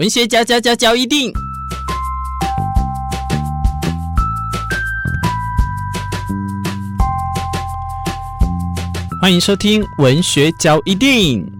文学交交交交一定，欢迎收听文学交一定。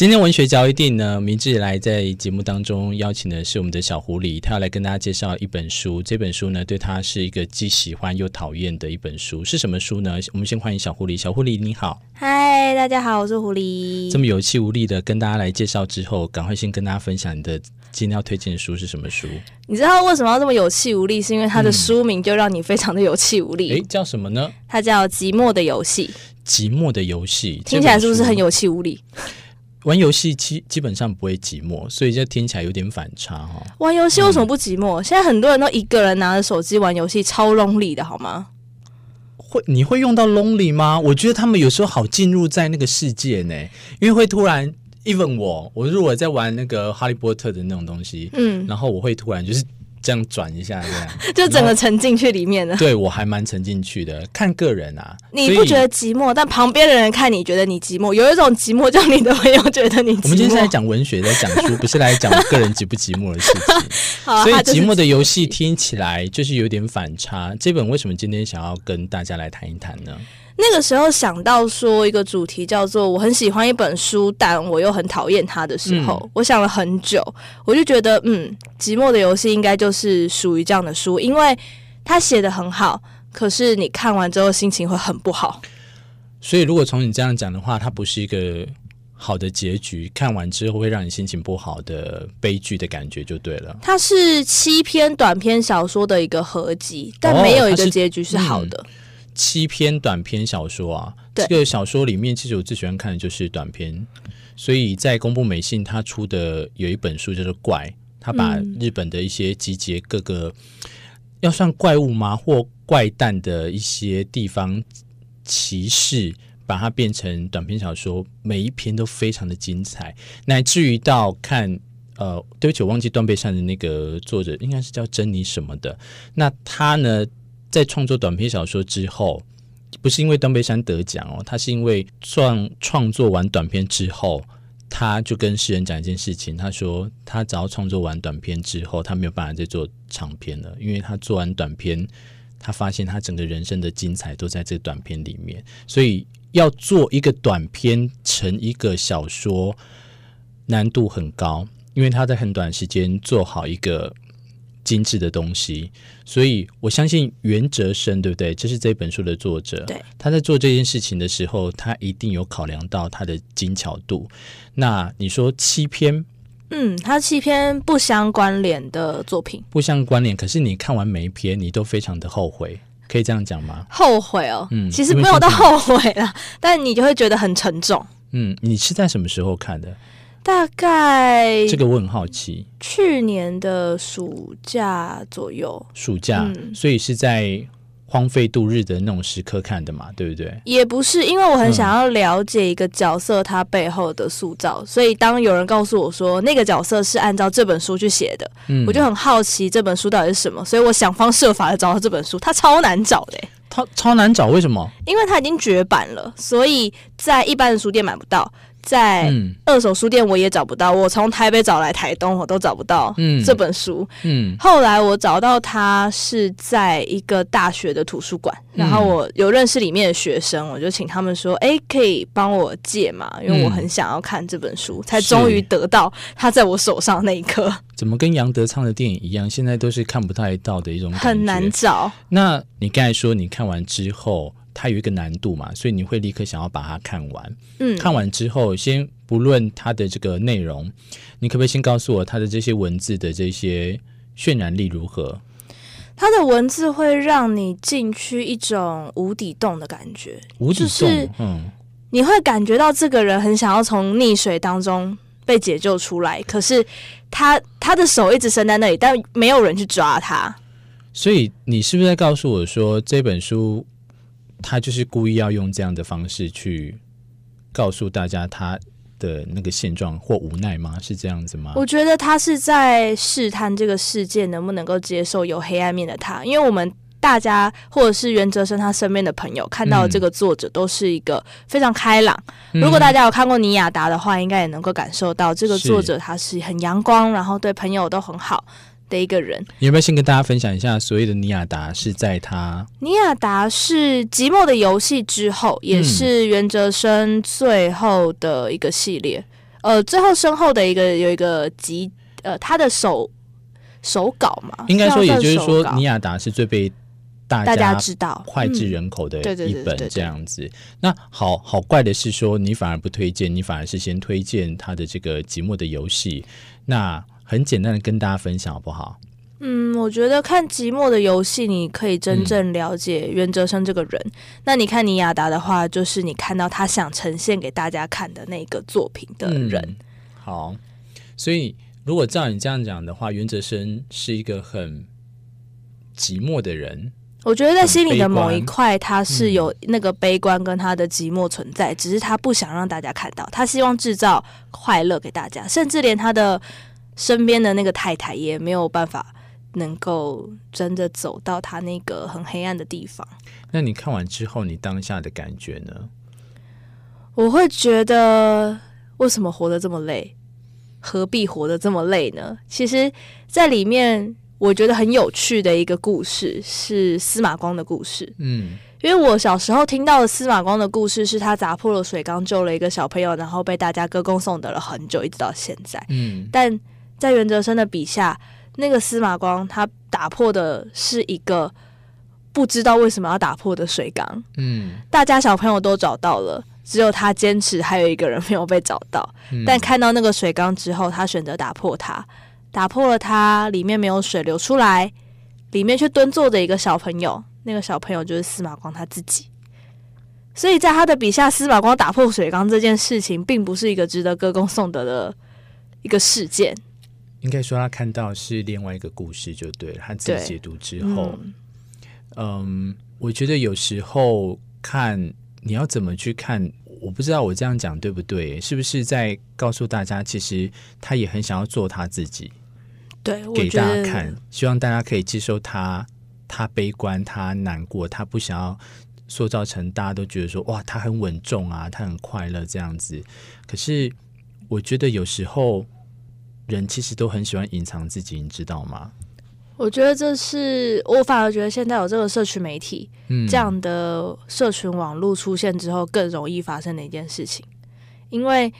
今天文学交一定呢，明志来在节目当中邀请的是我们的小狐狸，他要来跟大家介绍一本书。这本书呢，对他是一个既喜欢又讨厌的一本书，是什么书呢？我们先欢迎小狐狸。小狐狸你好，嗨，大家好，我是狐狸。这么有气无力的跟大家来介绍之后，赶快先跟大家分享你的今天要推荐的书是什么书？你知道为什么要这么有气无力？是因为它的书名就让你非常的有气无力。哎、嗯，叫什么呢？它叫《寂寞的游戏》。寂寞的游戏听起来是不是很有气无力？玩游戏基基本上不会寂寞，所以这听起来有点反差哈。玩游戏为什么不寂寞？嗯、现在很多人都一个人拿着手机玩游戏，超 lonely 的好吗？会你会用到 lonely 吗？我觉得他们有时候好进入在那个世界呢，因为会突然 even 我，我如果在玩那个哈利波特的那种东西，嗯，然后我会突然就是。这样转一下，这样 就整个沉进去里面了。对，我还蛮沉进去的，看个人啊。你不觉得寂寞，但旁边的人看你觉得你寂寞，有一种寂寞叫你的朋友觉得你寂寞。我们今天是在讲文学，在讲书，不是来讲我个人寂不寂寞的事情。好，所以寂寞的游戏听起来就是有点反差。这本为什么今天想要跟大家来谈一谈呢？那个时候想到说一个主题叫做我很喜欢一本书，但我又很讨厌它的时候，嗯、我想了很久，我就觉得，嗯，寂寞的游戏应该就是属于这样的书，因为它写的很好，可是你看完之后心情会很不好。所以如果从你这样讲的话，它不是一个好的结局，看完之后会让你心情不好的悲剧的感觉就对了。它是七篇短篇小说的一个合集，但没有一个结局是好的。哦七篇短篇小说啊，这个小说里面，其实我最喜欢看的就是短篇。所以在公布美信他出的有一本书叫做《怪》，他把日本的一些集结各个、嗯、要算怪物吗或怪诞的一些地方歧视，把它变成短篇小说，每一篇都非常的精彩，乃至于到看呃，对不起，我忘记断背山的那个作者应该是叫珍妮什么的，那他呢？在创作短篇小说之后，不是因为断背山得奖哦，他是因为创创作完短篇之后，他就跟诗人讲一件事情，他说他只要创作完短篇之后，他没有办法再做长篇了，因为他做完短篇，他发现他整个人生的精彩都在这短篇里面，所以要做一个短篇成一个小说，难度很高，因为他在很短时间做好一个。精致的东西，所以我相信袁哲生，对不对？这是这本书的作者。对，他在做这件事情的时候，他一定有考量到他的精巧度。那你说七篇，嗯，他七篇不相关联的作品，不相关联。可是你看完每一篇，你都非常的后悔，可以这样讲吗？后悔哦，嗯，其实没有到后悔了，但你就会觉得很沉重。嗯，你是在什么时候看的？大概这个我很好奇，去年的暑假左右，暑假，嗯、所以是在荒废度日的那种时刻看的嘛，对不对？也不是，因为我很想要了解一个角色他背后的塑造，嗯、所以当有人告诉我说那个角色是按照这本书去写的，嗯、我就很好奇这本书到底是什么，所以我想方设法的找到这本书，它超难找的，它超难找，为什么？因为它已经绝版了，所以在一般的书店买不到。在二手书店我也找不到，我从台北找来台东我都找不到这本书。嗯，嗯，后来我找到它是在一个大学的图书馆，然后我有认识里面的学生，我就请他们说：“哎，可以帮我借吗？因为我很想要看这本书。”才终于得到它在我手上那一刻。怎么跟杨德昌的电影一样？现在都是看不太到的一种，很难找。那你刚才说你看完之后。它有一个难度嘛，所以你会立刻想要把它看完。嗯，看完之后，先不论它的这个内容，你可不可以先告诉我它的这些文字的这些渲染力如何？它的文字会让你进去一种无底洞的感觉，无底洞，嗯，你会感觉到这个人很想要从溺水当中被解救出来，可是他他的手一直伸在那里，但没有人去抓他。所以你是不是在告诉我说这本书？他就是故意要用这样的方式去告诉大家他的那个现状或无奈吗？是这样子吗？我觉得他是在试探这个世界能不能够接受有黑暗面的他，因为我们大家或者是袁哲生他身边的朋友看到的这个作者都是一个非常开朗。嗯、如果大家有看过尼亚达的话，应该也能够感受到这个作者他是很阳光，然后对朋友都很好的一个人。你有没有先跟大家分享一下，所谓的尼亚达是在他尼亚达是《寂寞的游戏》之后，也是袁哲生最后的一个系列。嗯、呃，最后身后的一个有一个集，呃，他的手手稿嘛，应该说，也就是说，尼亚达是最被。大家知道脍炙人口的一本这样子，那好好怪的是说，你反而不推荐，你反而是先推荐他的这个《寂寞的游戏》。那很简单的跟大家分享好不好？嗯，我觉得看《寂寞的游戏》，你可以真正了解袁哲生这个人。嗯、那你看尼亚达的话，就是你看到他想呈现给大家看的那个作品的人。嗯、好，所以如果照你这样讲的话，袁哲生是一个很寂寞的人。我觉得在心里的某一块，他是有那个悲观跟他的寂寞存在，嗯、只是他不想让大家看到，他希望制造快乐给大家，甚至连他的身边的那个太太也没有办法能够真的走到他那个很黑暗的地方。那你看完之后，你当下的感觉呢？我会觉得，为什么活得这么累？何必活得这么累呢？其实，在里面。我觉得很有趣的一个故事是司马光的故事。嗯，因为我小时候听到的司马光的故事是他砸破了水缸救了一个小朋友，然后被大家歌功颂德了很久，一直到现在。嗯，但在袁哲生的笔下，那个司马光他打破的是一个不知道为什么要打破的水缸。嗯，大家小朋友都找到了，只有他坚持还有一个人没有被找到。嗯，但看到那个水缸之后，他选择打破它。打破了它，里面没有水流出来，里面却蹲坐着一个小朋友。那个小朋友就是司马光他自己。所以在他的笔下，司马光打破水缸这件事情，并不是一个值得歌功颂德的一个事件。应该说，他看到是另外一个故事就对了。他自己解读之后，嗯，嗯，我觉得有时候看你要怎么去看。我不知道我这样讲对不对？是不是在告诉大家，其实他也很想要做他自己？对，给大家看，希望大家可以接受他，他悲观，他难过，他不想要塑造成大家都觉得说哇，他很稳重啊，他很快乐这样子。可是我觉得有时候人其实都很喜欢隐藏自己，你知道吗？我觉得这是我反而觉得现在有这个社群媒体，嗯，这样的社群网络出现之后，更容易发生的一件事情，因为。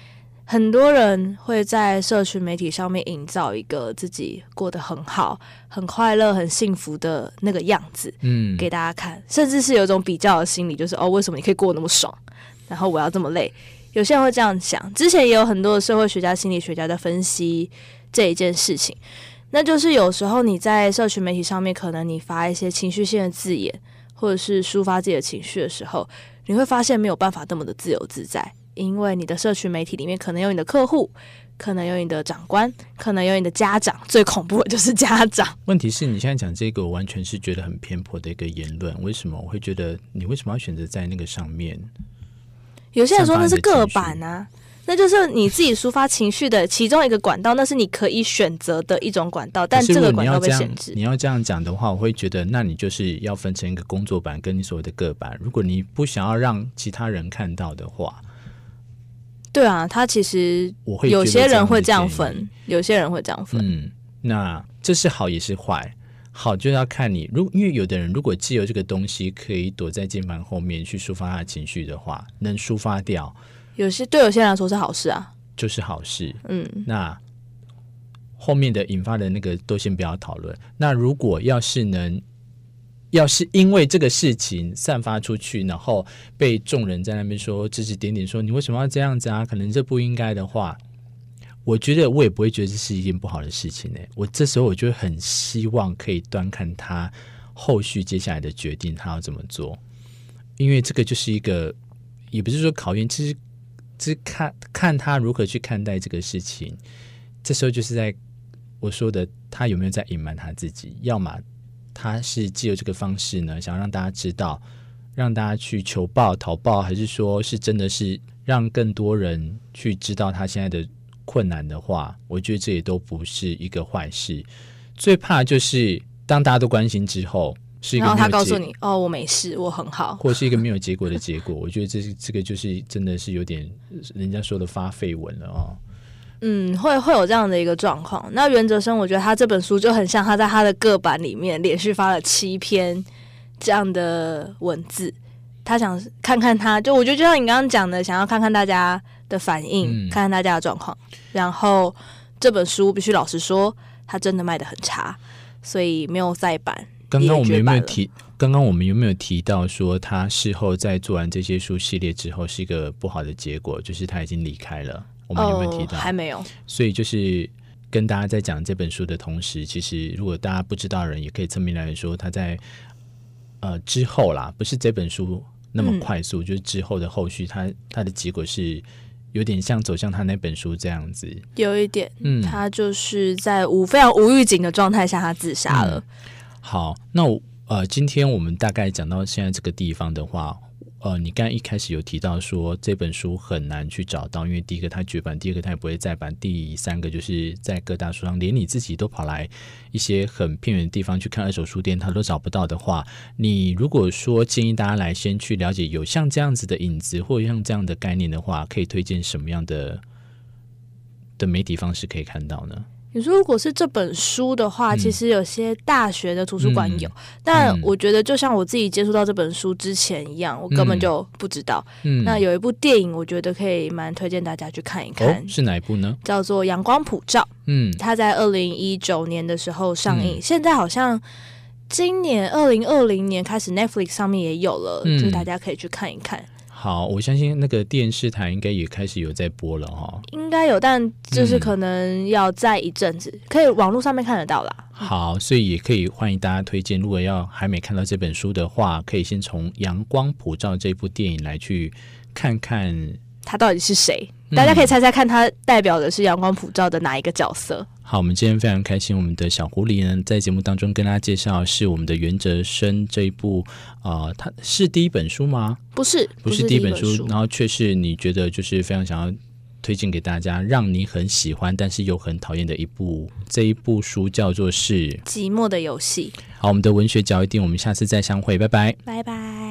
很多人会在社群媒体上面营造一个自己过得很好、很快乐、很幸福的那个样子，嗯，给大家看，甚至是有一种比较的心理，就是哦，为什么你可以过那么爽，然后我要这么累？有些人会这样想。之前也有很多的社会学家、心理学家在分析这一件事情，那就是有时候你在社群媒体上面，可能你发一些情绪性的字眼，或者是抒发自己的情绪的时候，你会发现没有办法那么的自由自在。因为你的社群媒体里面可能有你的客户，可能有你的长官，可能有你的家长，最恐怖的就是家长。问题是你现在讲这个，我完全是觉得很偏颇的一个言论。为什么我会觉得你为什么要选择在那个上面？有些人说那是个板啊，那就是你自己抒发情绪的其中一个管道，那是你可以选择的一种管道，但这个管道被限制。你要这样讲的话，我会觉得那你就是要分成一个工作板跟你所谓的个板。如果你不想要让其他人看到的话。对啊，他其实有些人会这样分，有些人会这样分。嗯，那这是好也是坏。好就要看你，如因为有的人如果既有这个东西可以躲在键盘后面去抒发他的情绪的话，能抒发掉，有些对有些人来说是好事啊，就是好事。嗯，那后面的引发的那个都先不要讨论。那如果要是能。要是因为这个事情散发出去，然后被众人在那边说指指点点，说你为什么要这样子啊？可能这不应该的话，我觉得我也不会觉得这是一件不好的事情呢。我这时候我就很希望可以端看他后续接下来的决定，他要怎么做。因为这个就是一个，也不是说考验，其实是看看他如何去看待这个事情。这时候就是在我说的，他有没有在隐瞒他自己？要么。他是借由这个方式呢，想让大家知道，让大家去求报、讨报，还是说是真的是让更多人去知道他现在的困难的话，我觉得这也都不是一个坏事。最怕就是当大家都关心之后，是一个，然后他告诉你哦，我没事，我很好，或是一个没有结果的结果。我觉得这是这个就是真的是有点人家说的发绯闻了哦。嗯，会会有这样的一个状况。那袁哲生，我觉得他这本书就很像他在他的个版里面连续发了七篇这样的文字。他想看看他，就我觉得就像你刚刚讲的，想要看看大家的反应，嗯、看看大家的状况。然后这本书必须老实说，它真的卖的很差，所以没有再版。刚刚我们有没有提？刚刚我们有没有提到说，他事后在做完这些书系列之后，是一个不好的结果，就是他已经离开了。我们有没有提到？哦、还没有。所以就是跟大家在讲这本书的同时，其实如果大家不知道的人，也可以侧面来说，他在呃之后啦，不是这本书那么快速，嗯、就是之后的后续，他他的结果是有点像走向他那本书这样子。有一点，嗯，他就是在无非常无预警的状态下，他自杀了。嗯、好，那我呃，今天我们大概讲到现在这个地方的话。呃，你刚一开始有提到说这本书很难去找到，因为第一个它绝版，第二个它也不会再版，第三个就是在各大书商，连你自己都跑来一些很偏远的地方去看二手书店，它都找不到的话，你如果说建议大家来先去了解有像这样子的影子，或像这样的概念的话，可以推荐什么样的的媒体方式可以看到呢？你说，如果是这本书的话，嗯、其实有些大学的图书馆有，嗯、但我觉得就像我自己接触到这本书之前一样，嗯、我根本就不知道。嗯、那有一部电影，我觉得可以蛮推荐大家去看一看。哦，是哪一部呢？叫做《阳光普照》。嗯，它在二零一九年的时候上映，嗯、现在好像今年二零二零年开始 Netflix 上面也有了，嗯、就大家可以去看一看。好，我相信那个电视台应该也开始有在播了哈。应该有，但就是可能要再一阵子，嗯、可以网络上面看得到啦。好，所以也可以欢迎大家推荐。如果要还没看到这本书的话，可以先从《阳光普照》这部电影来去看看他到底是谁。大家可以猜猜看，他代表的是阳光普照的哪一个角色？好，我们今天非常开心，我们的小狐狸呢，在节目当中跟大家介绍是我们的袁哲生这一部啊、呃，它是第一本书吗？不是，不是第一本书，本书然后却是你觉得就是非常想要推荐给大家，让你很喜欢但是又很讨厌的一部，这一部书叫做是《寂寞的游戏》。好，我们的文学角一定，我们下次再相会，拜拜，拜拜。